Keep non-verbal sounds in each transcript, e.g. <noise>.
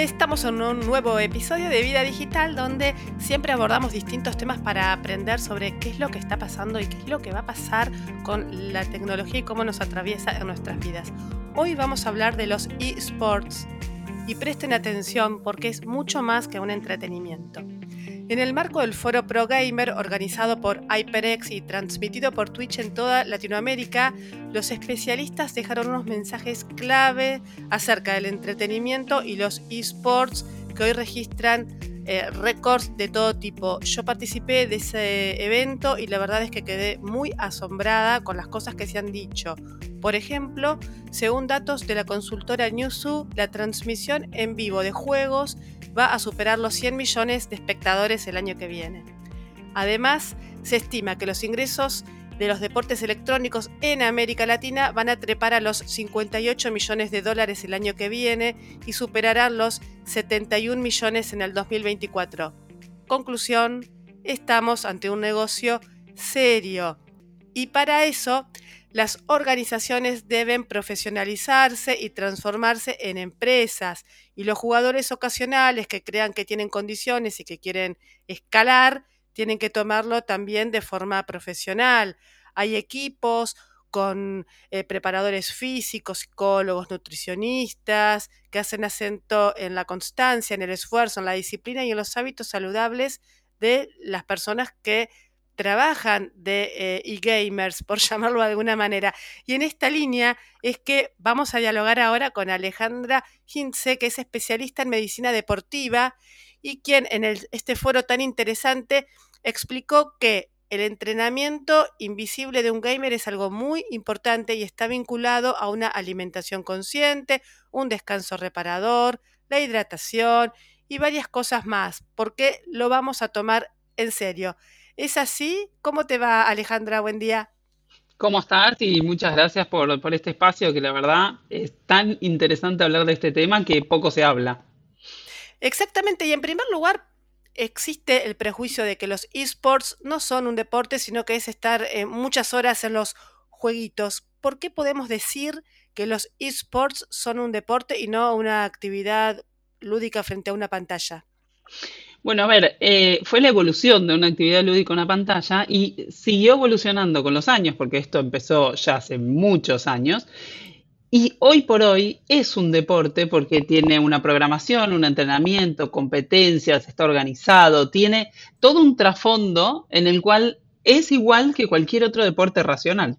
Estamos en un nuevo episodio de Vida Digital donde siempre abordamos distintos temas para aprender sobre qué es lo que está pasando y qué es lo que va a pasar con la tecnología y cómo nos atraviesa en nuestras vidas. Hoy vamos a hablar de los esports y presten atención porque es mucho más que un entretenimiento. En el marco del foro Pro Gamer organizado por HyperX y transmitido por Twitch en toda Latinoamérica, los especialistas dejaron unos mensajes clave acerca del entretenimiento y los esports que hoy registran eh, récords de todo tipo. Yo participé de ese evento y la verdad es que quedé muy asombrada con las cosas que se han dicho. Por ejemplo, según datos de la consultora Newzoo, la transmisión en vivo de juegos va a superar los 100 millones de espectadores el año que viene. Además, se estima que los ingresos de los deportes electrónicos en América Latina van a trepar a los 58 millones de dólares el año que viene y superarán los 71 millones en el 2024. Conclusión, estamos ante un negocio serio. Y para eso las organizaciones deben profesionalizarse y transformarse en empresas y los jugadores ocasionales que crean que tienen condiciones y que quieren escalar, tienen que tomarlo también de forma profesional. Hay equipos con eh, preparadores físicos, psicólogos, nutricionistas, que hacen acento en la constancia, en el esfuerzo, en la disciplina y en los hábitos saludables de las personas que trabajan de eh, e-gamers, <laughs> por llamarlo de alguna manera. Y en esta línea es que vamos a dialogar ahora con Alejandra Hintze, que es especialista en medicina deportiva y quien en este foro tan interesante explicó que el entrenamiento invisible de un gamer es algo muy importante y está vinculado a una alimentación consciente, un descanso reparador, la hidratación y varias cosas más, porque lo vamos a tomar en serio. ¿Es así? ¿Cómo te va, Alejandra? Buen día. ¿Cómo estás? Y muchas gracias por, este espacio, que la verdad es tan interesante hablar de este tema que poco se habla. Exactamente, y en primer lugar, existe el prejuicio de que los esports no son un deporte, sino que es estar eh, muchas horas en los jueguitos. ¿Por qué podemos decir que los esports son un deporte y no una actividad lúdica frente a una pantalla? Bueno, a ver, eh, fue la evolución de una actividad lúdica en una pantalla y siguió evolucionando con los años, porque esto empezó ya hace muchos años. Y hoy por hoy es un deporte porque tiene una programación, un entrenamiento, competencias, está organizado, tiene todo un trasfondo en el cual es igual que cualquier otro deporte racional.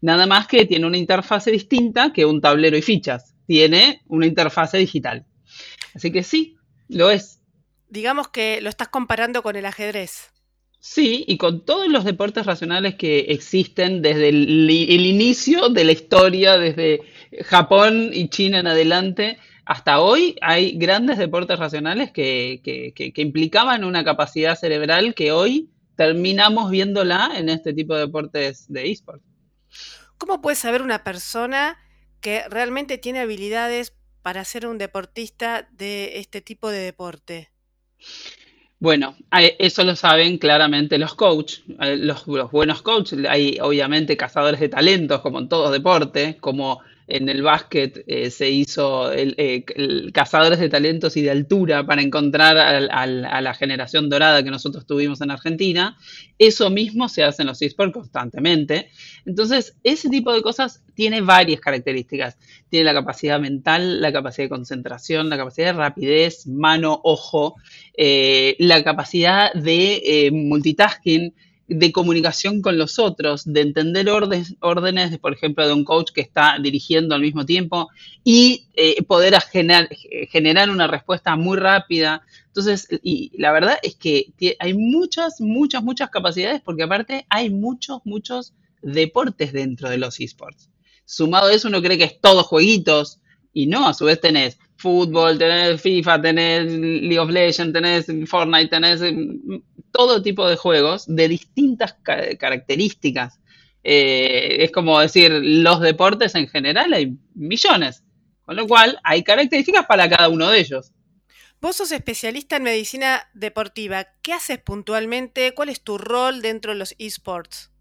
Nada más que tiene una interfase distinta que un tablero y fichas. Tiene una interfase digital. Así que sí, lo es digamos que lo estás comparando con el ajedrez. Sí, y con todos los deportes racionales que existen desde el, inicio de la historia, desde Japón y China en adelante, hasta hoy hay grandes deportes racionales que, que, implicaban una capacidad cerebral que hoy terminamos viéndola en este tipo de deportes de eSport. ¿Cómo puede saber una persona que realmente tiene habilidades para ser un deportista de este tipo de deporte? Bueno, eso lo saben claramente los coaches, los, los, buenos coaches. Hay obviamente cazadores de talentos, como en todo deporte, como en el básquet eh, se hizo eh, el, cazadores de talentos y de altura para encontrar a la generación dorada que nosotros tuvimos en Argentina. Eso mismo se hace en los esports constantemente. Entonces, ese tipo de cosas tiene varias características. Tiene la capacidad mental, la capacidad de concentración, la capacidad de rapidez, mano, ojo, eh, la capacidad de multitasking de comunicación con los otros, de entender órdenes, órdenes, por ejemplo, de un coach que está dirigiendo al mismo tiempo y eh, poder generar, generar una respuesta muy rápida. Entonces, y la verdad es que hay muchas, muchas, muchas capacidades porque aparte hay muchos, muchos deportes dentro de los esports. Sumado a eso, uno cree que es todo jueguitos y no, a su vez tenés fútbol, tenés FIFA, tenés League of Legends, tenés Fortnite, tenés mm, todo tipo de juegos de distintas características. Eh, es como decir, los deportes en general hay millones, con lo cual hay características para cada uno de ellos. Vos sos especialista en medicina deportiva. ¿Qué haces puntualmente? ¿Cuál es tu rol dentro de los esports?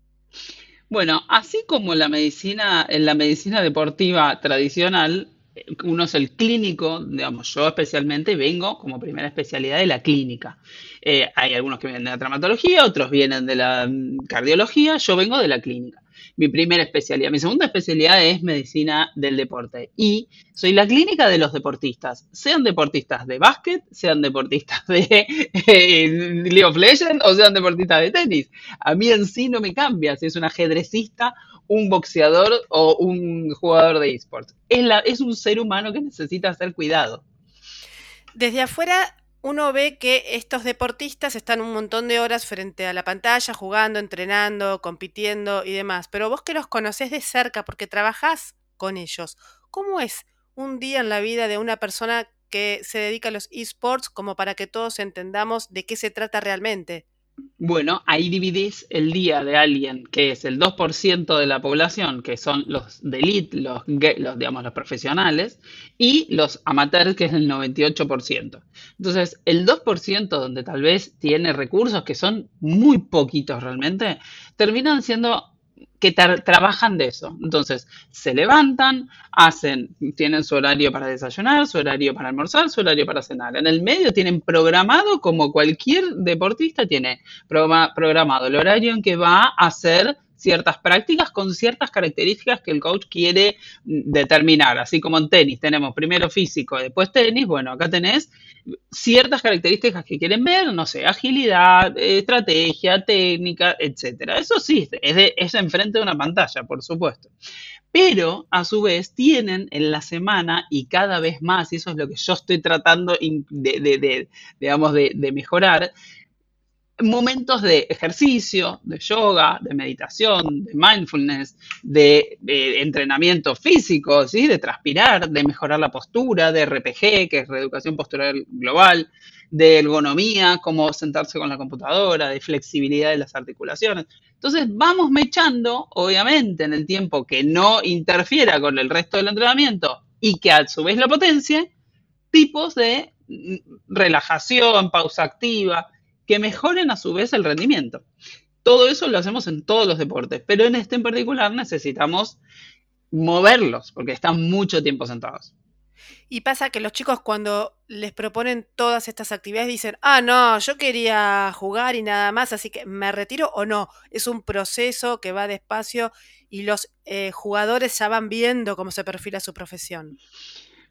Bueno, así como la medicina, en la medicina deportiva tradicional, uno es el clínico, digamos, yo especialmente vengo como primera especialidad de la clínica. Eh, hay algunos que vienen de la traumatología, otros vienen de la mm, cardiología, yo vengo de la clínica mi primera especialidad. Mi segunda especialidad es medicina del deporte y soy la clínica de los deportistas, sean deportistas de básquet, sean deportistas de <laughs> eh, League of Legends o sean deportistas de tenis. A mí en sí no me cambia si es un ajedrecista, un boxeador o un jugador de esports. Es, es un ser humano que necesita ser cuidado. Desde afuera uno ve que estos deportistas están un montón de horas frente a la pantalla, jugando, entrenando, compitiendo y demás. Pero vos que los conocés de cerca porque trabajás con ellos, ¿cómo es un día en la vida de una persona que se dedica a los esports como para que todos entendamos de qué se trata realmente? Bueno, ahí dividís el día de alguien que es el 2% de la población, que son los de los, los, digamos, los profesionales, y los amateurs, que es el 98%. Entonces, el 2% donde tal vez tiene recursos que son muy poquitos realmente, terminan siendo que trabajan de eso. Entonces, se levantan, hacen, tienen su horario para desayunar, su horario para almorzar, su horario para cenar. En el medio tienen programado, como cualquier deportista tiene programado el horario en que va a hacer ciertas prácticas con ciertas características que el coach quiere determinar. Así como en tenis tenemos primero físico después tenis, bueno, acá tenés ciertas características que quieren ver, no sé, agilidad, estrategia, técnica, etcétera. Eso sí, es, es enfrente de una pantalla, por supuesto. Pero a su vez tienen en la semana y cada vez más, y eso es lo que yo estoy tratando de, digamos, de mejorar, momentos de ejercicio, de yoga, de meditación, de mindfulness, de, entrenamiento físico, de transpirar, de mejorar la postura, de RPG, que es reeducación postural global, de ergonomía, como sentarse con la computadora, de flexibilidad de las articulaciones. Entonces vamos mechando, obviamente, en el tiempo que no interfiera con el resto del entrenamiento y que a su vez lo potencie, tipos de mm, relajación, pausa activa, que mejoren a su vez el rendimiento. Todo eso lo hacemos en todos los deportes, pero en este en particular necesitamos moverlos porque están mucho tiempo sentados. Y pasa que los chicos cuando les proponen todas estas actividades dicen, ah, no, yo quería jugar y nada más, así que me retiro o no. Es un proceso que va despacio y los eh, jugadores ya van viendo cómo se perfila su profesión.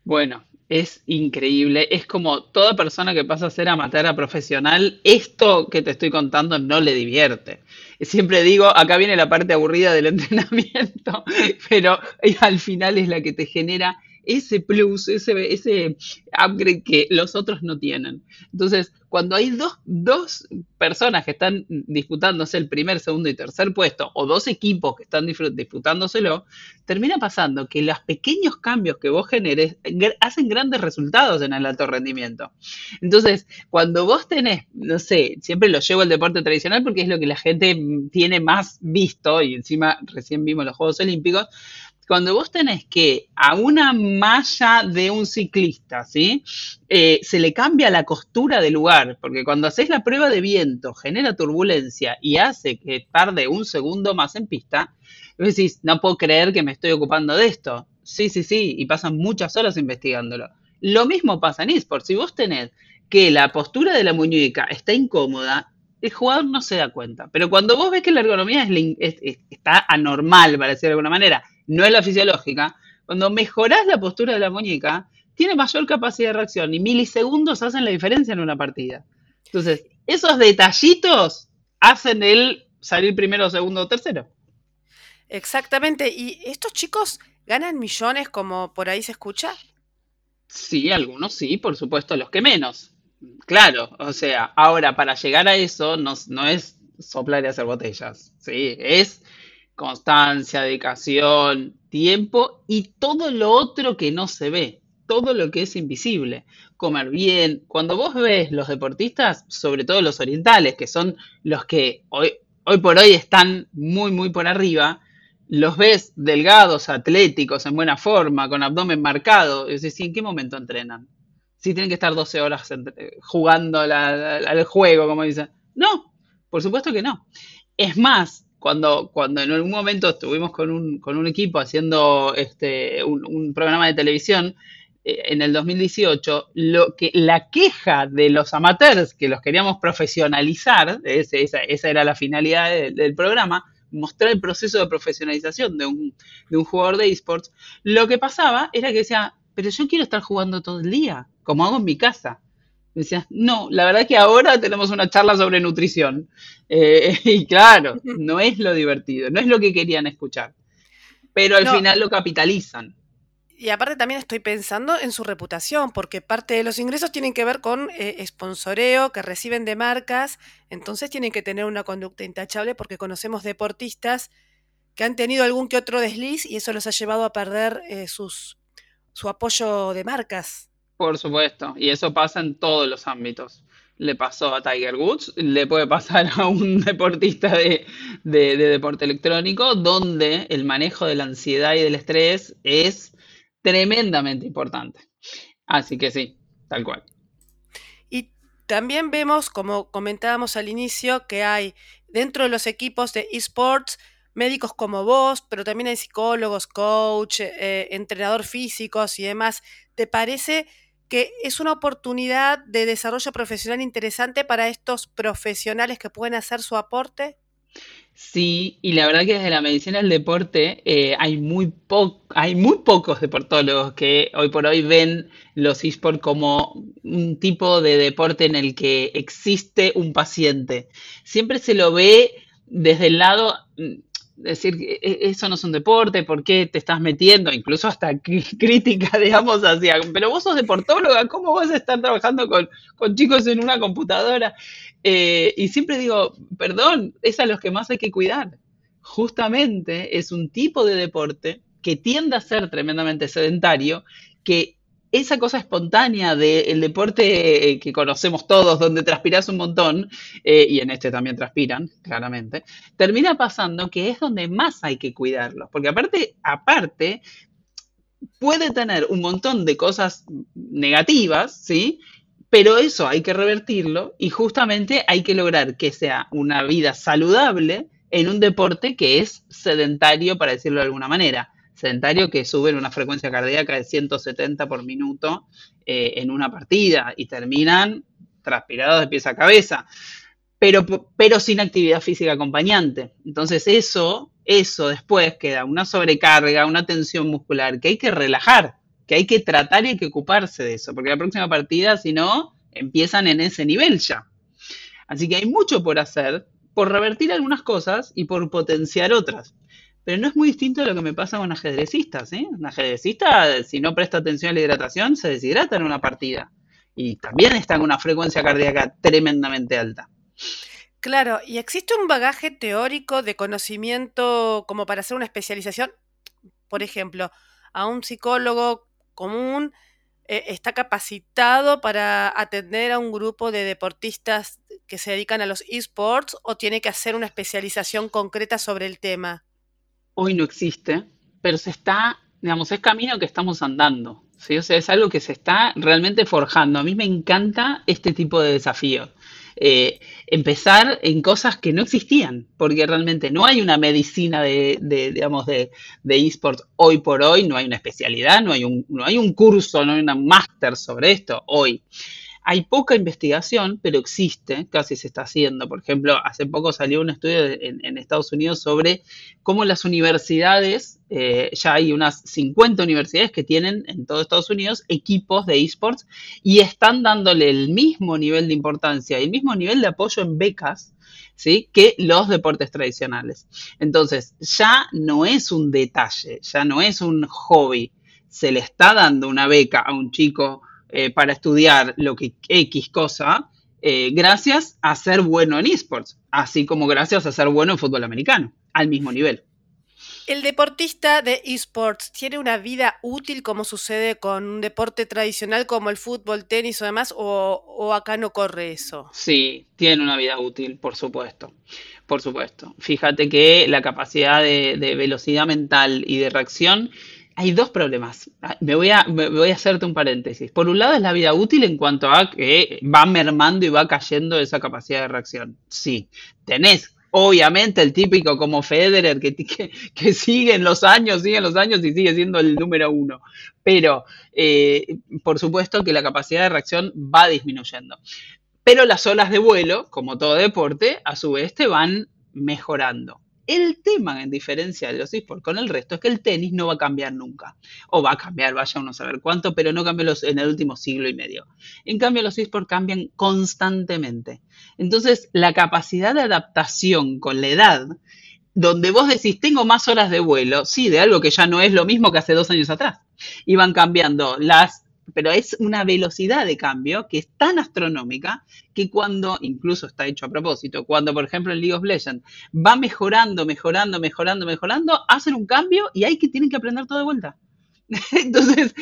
Bueno, es increíble. Es como toda persona que pasa a ser amateur a profesional, esto que te estoy contando no le divierte. Siempre digo, acá viene la parte aburrida del <laughs> entrenamiento, pero al final es la que te genera ese plus, ese, ese upgrade que los otros no tienen. Entonces, cuando hay dos, dos personas que están disputándose el primer, segundo y tercer puesto, o dos equipos que están disputándoselo, termina pasando que los pequeños cambios que vos generes hacen grandes resultados en el alto rendimiento. Entonces, cuando vos tenés, no sé, siempre lo llevo al deporte tradicional porque es lo que la gente tiene más visto, y encima recién vimos los Juegos Olímpicos, cuando vos tenés que a una malla de un ciclista, ¿sí? Eh, se le cambia la costura del lugar, porque cuando haces la prueba de viento genera turbulencia y hace que tarde un segundo más en pista, decís, no puedo creer que me estoy ocupando de esto. Sí, sí, sí, y pasan muchas horas investigándolo. Lo mismo pasa en eSports. Si vos tenés que la postura de la muñeca está incómoda, el jugador no se da cuenta. Pero cuando vos ves que la ergonomía está anormal, para decirlo de alguna manera, no es la fisiológica, cuando mejorás la postura de la muñeca, tiene mayor capacidad de reacción y milisegundos hacen la diferencia en una partida. Entonces, esos detallitos hacen el salir primero, segundo o tercero. Exactamente. ¿Y estos chicos ganan millones como por ahí se escucha? Sí, algunos sí, por supuesto, los que menos. Claro, o sea, ahora para llegar a eso no, no es soplar y hacer botellas, ¿sí? Es constancia, dedicación, tiempo y todo lo otro que no se ve, todo lo que es invisible. Comer bien. Cuando vos ves los deportistas, sobre todo los orientales, que son los que hoy, por hoy están muy, muy por arriba, los ves delgados, atléticos, en buena forma, con abdomen marcado. Es decir, ¿en qué momento entrenan? Si tienen que estar 12 horas jugando al juego, como dicen. No, por supuesto que no. Es más, cuando, cuando en algún momento estuvimos con un, con un equipo haciendo este, un, programa de televisión, eh, en el 2018, lo que, la queja de los amateurs que los queríamos profesionalizar, esa, esa, era la finalidad del programa, mostrar el proceso de profesionalización de un, de un jugador de esports, lo que pasaba era que decía, pero yo quiero estar jugando todo el día, como hago en mi casa. Decía, no, la verdad que ahora tenemos una charla sobre nutrición. Eh, <laughs> y claro, no es lo divertido, no es lo que querían escuchar. Pero al final lo capitalizan. Y aparte también estoy pensando en su reputación, porque parte de los ingresos tienen que ver con eh, sponsoreo que reciben de marcas, entonces tienen que tener una conducta intachable porque conocemos deportistas que han tenido algún que otro desliz y eso los ha llevado a perder eh, sus, su apoyo de marcas. Por supuesto, y eso pasa en todos los ámbitos. Le pasó a Tiger Woods, le puede pasar a un <laughs> deportista de, de deporte electrónico, donde el manejo de la ansiedad y del estrés es tremendamente importante. Así que sí, tal cual. Y también vemos, como comentábamos al inicio, que hay dentro de los equipos de esports médicos como vos, pero también hay psicólogos, coach, eh, entrenador físicos y demás. ¿Te parece que es una oportunidad de desarrollo profesional interesante para estos profesionales que pueden hacer su aporte? Sí, y la verdad que desde la medicina del deporte eh, hay, muy hay muy pocos deportólogos que hoy por hoy ven los esports como un tipo de deporte en el que existe un paciente. Siempre se lo ve desde el lado mm, decir que e, eso no es un deporte, ¿por qué te estás metiendo? Incluso hasta <laughs> crítica, digamos, hacia, pero vos sos deportóloga, ¿cómo vas a estar trabajando con, con chicos en una computadora? Eh, y siempre digo, perdón, es a los que más hay que cuidar. Justamente es un tipo de deporte que tiende a ser tremendamente sedentario, que esa cosa espontánea del deporte eh, que conocemos todos, donde transpiras un montón, eh, y en este también transpiran, claramente, termina pasando que es donde más hay que cuidarlo. Porque aparte, aparte, puede tener un montón de cosas negativas, ¿sí? Pero eso hay que revertirlo y justamente hay que lograr que sea una vida saludable en un deporte que es sedentario, para decirlo de alguna manera. Sedentario que sube una frecuencia cardíaca de 170 por minuto eh, en una partida y terminan transpirados de pies a cabeza, pero, pero sin actividad física acompañante. Entonces eso, eso después queda una sobrecarga, una tensión muscular que hay que relajar que hay que tratar y hay que ocuparse de eso, porque la próxima partida, si no, empiezan en ese nivel ya. Así que hay mucho por hacer, por revertir algunas cosas y por potenciar otras. Pero no es muy distinto de lo que me pasa con ajedrecistas. ¿eh? Un ajedrecista, si no presta atención a la hidratación, se deshidrata en una partida. Y también está en una frecuencia cardíaca tremendamente alta. Claro, ¿y existe un bagaje teórico de conocimiento como para hacer una especialización? Por ejemplo, a un psicólogo común eh, está capacitado para atender a un grupo de deportistas que se dedican a los esports o tiene que hacer una especialización concreta sobre el tema? Hoy no existe, pero se está, digamos, es camino que estamos andando. ¿sí? O sea, es algo que se está realmente forjando. A mí me encanta este tipo de desafíos. Eh, empezar en cosas que no existían, porque realmente no hay una medicina de, digamos, de, de hoy por hoy, no hay una especialidad, no hay un, no hay un curso, no hay una máster sobre esto hoy. Hay poca investigación, pero existe, casi se está haciendo. Por ejemplo, hace poco salió un estudio en, Estados Unidos sobre cómo las universidades, eh, ya hay unas 50 universidades que tienen en todo Estados Unidos equipos de esports y están dándole el mismo nivel de importancia y el mismo nivel de apoyo en becas ¿sí? que los deportes tradicionales. Entonces, ya no es un detalle, ya no es un hobby. Se le está dando una beca a un chico eh, para estudiar lo que X cosa, eh, gracias a ser bueno en esports, así como gracias a ser bueno en fútbol americano, al mismo nivel. ¿El deportista de esports tiene una vida útil como sucede con un deporte tradicional como el fútbol, tenis o demás? ¿O, acá no corre eso? Sí, tiene una vida útil, por supuesto. Por supuesto. Fíjate que la capacidad de velocidad mental y de reacción hay dos problemas. Ah, me voy, a, a hacerte un paréntesis. Por un lado es la vida útil en cuanto a que va mermando y va cayendo esa capacidad de reacción. Sí, tenés obviamente el típico como Federer, que, que, que siguen los años, siguen los años y sigue siendo el número uno. Pero, eh, por supuesto que la capacidad de reacción va disminuyendo. Pero las olas de vuelo, como todo deporte, a su vez te van mejorando. El tema, en diferencia de los esports con el resto, es que el tenis no va a cambiar nunca. O va a cambiar, vaya uno a saber cuánto, pero no cambió los, en el último siglo y medio. En cambio, los esports cambian constantemente. Entonces, la capacidad de adaptación con la edad, donde vos decís, tengo más horas de vuelo, sí, de algo que ya no es lo mismo que hace dos años atrás. Y van cambiando las pero es una velocidad de cambio que es tan astronómica que cuando, incluso está hecho a propósito, cuando por ejemplo en League of Legends va mejorando, mejorando, mejorando, mejorando, hacen un cambio y hay que tienen que aprender todo de vuelta. <laughs> Entonces,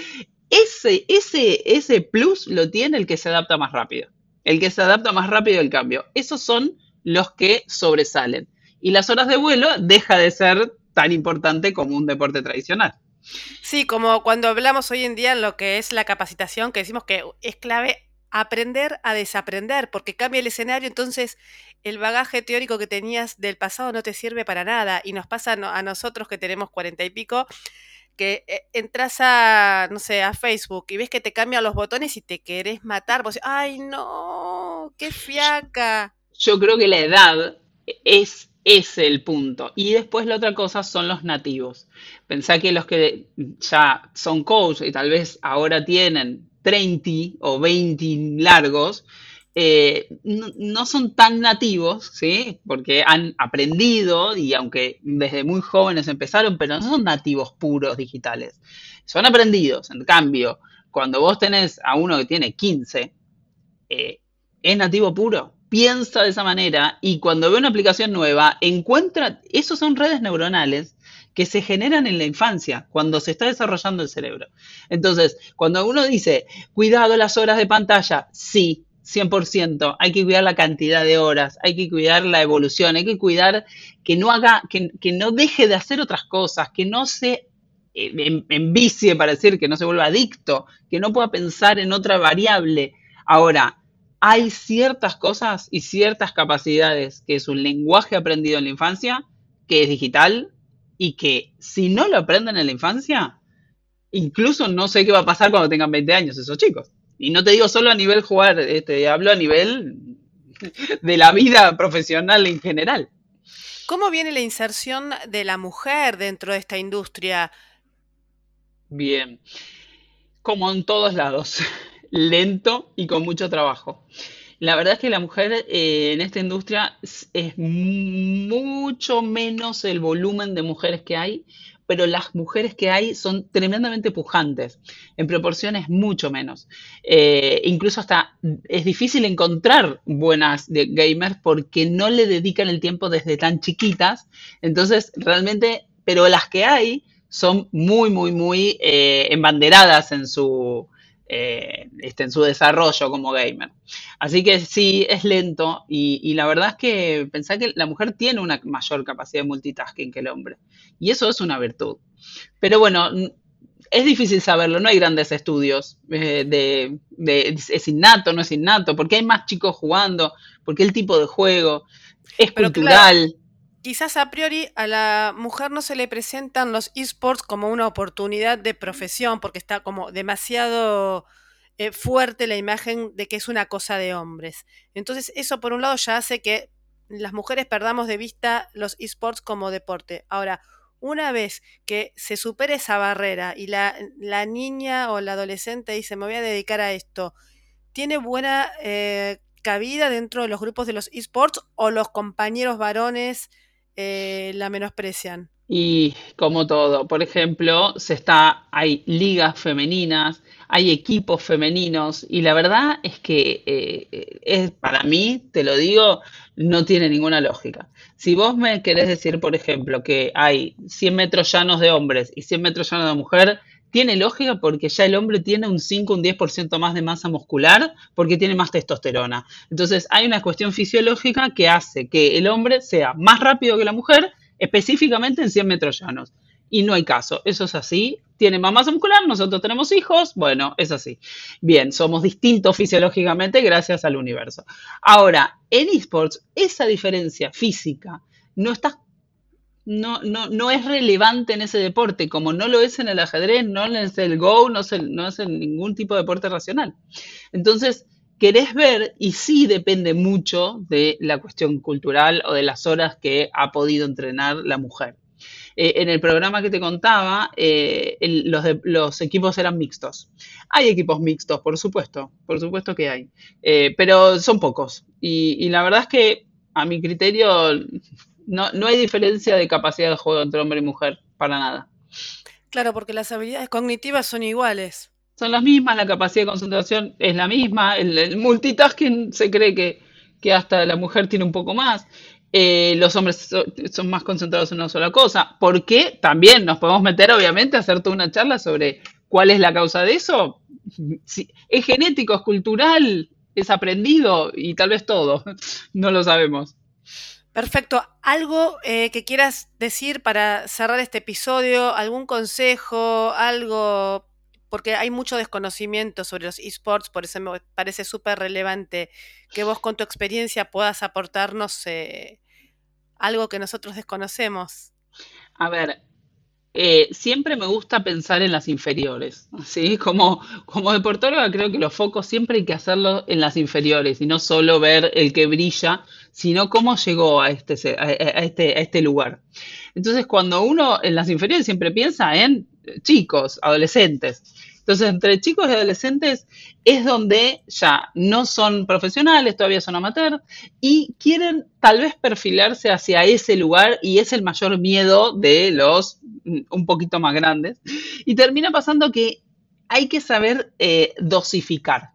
ese, ese, ese plus lo tiene el que se adapta más rápido. El que se adapta más rápido al cambio. Esos son los que sobresalen. Y las horas de vuelo deja de ser tan importante como un deporte tradicional. Sí, como cuando hablamos hoy en día lo que es la capacitación, que decimos que es clave aprender a desaprender, porque cambia el escenario, entonces el bagaje teórico que tenías del pasado no te sirve para nada. Y nos pasa a nosotros que tenemos cuarenta y pico, que eh, entras a, no sé, a Facebook y ves que te cambian los botones y te querés matar. Vos, ay, no, qué fiaca. Yo creo que la edad es es el punto. Y después la otra cosa son los nativos. Pensá que los que ya son coach y tal vez ahora tienen 30 o 20 largos, eh, no, son tan nativos, ¿sí? Porque han aprendido y aunque desde muy jóvenes empezaron, pero no son nativos puros digitales. Son aprendidos. En cambio, cuando vos tenés a uno que tiene 15, eh, ¿es nativo puro? Piensa de esa manera y cuando ve una aplicación nueva, encuentra, esos son redes neuronales que se generan en la infancia, cuando se está desarrollando el cerebro. Entonces, cuando uno dice, cuidado las horas de pantalla, sí, 100%, hay que cuidar la cantidad de horas, hay que cuidar la evolución, hay que cuidar que no haga, que, no deje de hacer otras cosas, que no se eh, envicie para decir que no se vuelva adicto, que no pueda pensar en otra variable. Ahora, hay ciertas cosas y ciertas capacidades que es un lenguaje aprendido en la infancia, que es digital y que si no lo aprenden en la infancia, incluso no sé qué va a pasar cuando tengan 20 años esos chicos. Y no te digo solo a nivel jugar, este, hablo a nivel <laughs> de la vida profesional en general. ¿Cómo viene la inserción de la mujer dentro de esta industria? Bien, como en todos lados <laughs> lento y con mucho trabajo. La verdad es que la mujer eh, en esta industria es, mucho menos el volumen de mujeres que hay, pero las mujeres que hay son tremendamente pujantes, en proporciones mucho menos. Eh, incluso hasta es difícil encontrar buenas de gamers porque no le dedican el tiempo desde tan chiquitas, entonces realmente, pero las que hay son muy, muy, muy eh, embanderadas en su, eh, este, en su desarrollo como gamer. Así que sí, es lento y, la verdad es que pensar que la mujer tiene una mayor capacidad de multitasking que el hombre. Y eso es una virtud. Pero bueno, es difícil saberlo, no hay grandes estudios eh, de, es innato, no es innato, porque hay más chicos jugando, porque el tipo de juego es cultural quizás a priori a la mujer no se le presentan los esports como una oportunidad de profesión, porque está como demasiado eh, fuerte la imagen de que es una cosa de hombres. Entonces eso por un lado ya hace que las mujeres perdamos de vista los esports como deporte. Ahora, una vez que se supere esa barrera y la, niña o la adolescente dice me voy a dedicar a esto, tiene buena eh, cabida dentro de los grupos de los esports o los compañeros varones eh, la menosprecian. Y como todo, por ejemplo, se está, hay ligas femeninas, hay equipos femeninos y la verdad es que eh, es, para mí, te lo digo, no tiene ninguna lógica. Si vos me querés decir, por ejemplo, que hay 100 metros llanos de hombres y 100 metros llanos de mujer, tiene lógica porque ya el hombre tiene un 5, un 10% más de masa muscular porque tiene más testosterona. Entonces hay una cuestión fisiológica que hace que el hombre sea más rápido que la mujer, específicamente en 100 metros llanos. y no hay caso. Eso es así. Tiene mamá muscular, nosotros tenemos hijos, bueno, es así. Bien, somos distintos fisiológicamente gracias al universo. Ahora, en esports, esa diferencia física no está no, no, no es relevante en ese deporte, como no lo es en el ajedrez, no es el Go, no es, no en ningún tipo de deporte racional. Entonces, querés ver y sí depende mucho de la cuestión cultural o de las horas que ha podido entrenar la mujer. Eh, en el programa que te contaba, eh, los, equipos eran mixtos. Hay equipos mixtos, por supuesto, por supuesto que hay, eh, pero son pocos. Y la verdad es que a mi criterio no, no hay diferencia de capacidad de juego entre hombre y mujer, para nada. Claro, porque las habilidades cognitivas son iguales. Son las mismas, la capacidad de concentración es la misma, el, multitasking se cree que, que, hasta la mujer tiene un poco más. Eh, los hombres son, más concentrados en una sola cosa. ¿Por qué? También nos podemos meter, obviamente, a hacer toda una charla sobre cuál es la causa de eso. Si, ¿Es genético, es cultural, es aprendido? Y tal vez todo. <laughs> No lo sabemos. Perfecto. ¿Algo eh, que quieras decir para cerrar este episodio? ¿Algún consejo? ¿Algo? Porque hay mucho desconocimiento sobre los esports, por eso me parece súper relevante que vos con tu experiencia puedas aportarnos algo que nosotros desconocemos. A ver, eh, siempre me gusta pensar en las inferiores, ¿sí? Como, como deportóloga creo que los focos siempre hay que hacerlo en las inferiores y no solo ver el que brilla, sino cómo llegó a este, este, a este lugar. Entonces, cuando uno en las inferiores siempre piensa en chicos, adolescentes, entonces, entre chicos y adolescentes es donde ya no son profesionales, todavía son amateurs y quieren tal vez perfilarse hacia ese lugar y es el mayor miedo de los mm, un poquito más grandes. Y termina pasando que hay que saber eh, dosificar.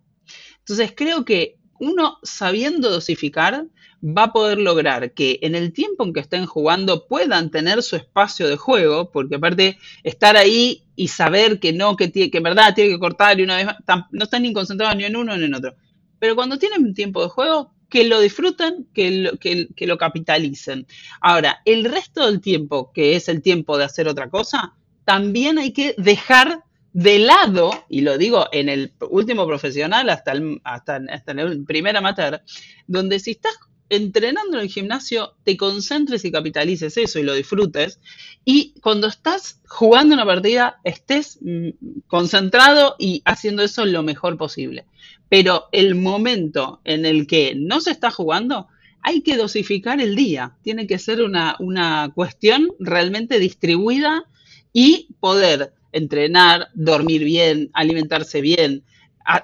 Entonces, creo que uno sabiendo dosificar va a poder lograr que en el tiempo en que estén jugando puedan tener su espacio de juego, porque aparte estar ahí y saber que no, que, tiene, que en verdad tiene que cortar y una vez más, no están ni concentrados ni en uno ni en otro. Pero cuando tienen tiempo de juego, que lo disfruten, que que, que lo capitalicen. Ahora, el resto del tiempo, que es el tiempo de hacer otra cosa, también hay que dejar de lado, y lo digo en el último profesional hasta el, hasta, hasta el primer amateur, donde si estás entrenando en el gimnasio, te concentres y capitalices eso y lo disfrutes. Y cuando estás jugando una partida, estés mm, concentrado y haciendo eso lo mejor posible. Pero el momento en el que no se está jugando, hay que dosificar el día. Tiene que ser una, una cuestión realmente distribuida y poder entrenar, dormir bien, alimentarse bien,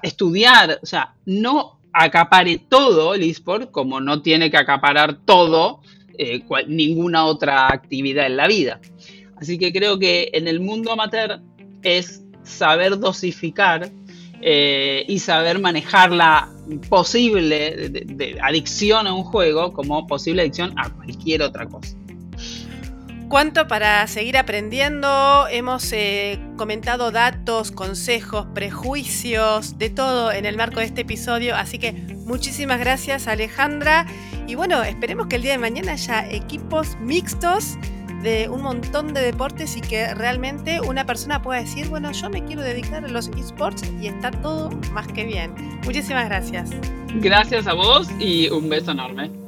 estudiar, o sea, no acapare todo el eSport, como no tiene que acaparar todo eh, ninguna otra actividad en la vida. Así que creo que en el mundo amateur es saber dosificar eh, y saber manejar la posible adicción a un juego como posible adicción a cualquier otra cosa. Cuánto para seguir aprendiendo. Hemos eh, comentado datos, consejos, prejuicios, de todo en el marco de este episodio. Así que muchísimas gracias Alejandra. Y bueno, esperemos que el día de mañana haya equipos mixtos de un montón de deportes y que realmente una persona pueda decir, bueno, yo me quiero dedicar a los esports y está todo más que bien. Muchísimas gracias. Gracias a vos y un beso enorme.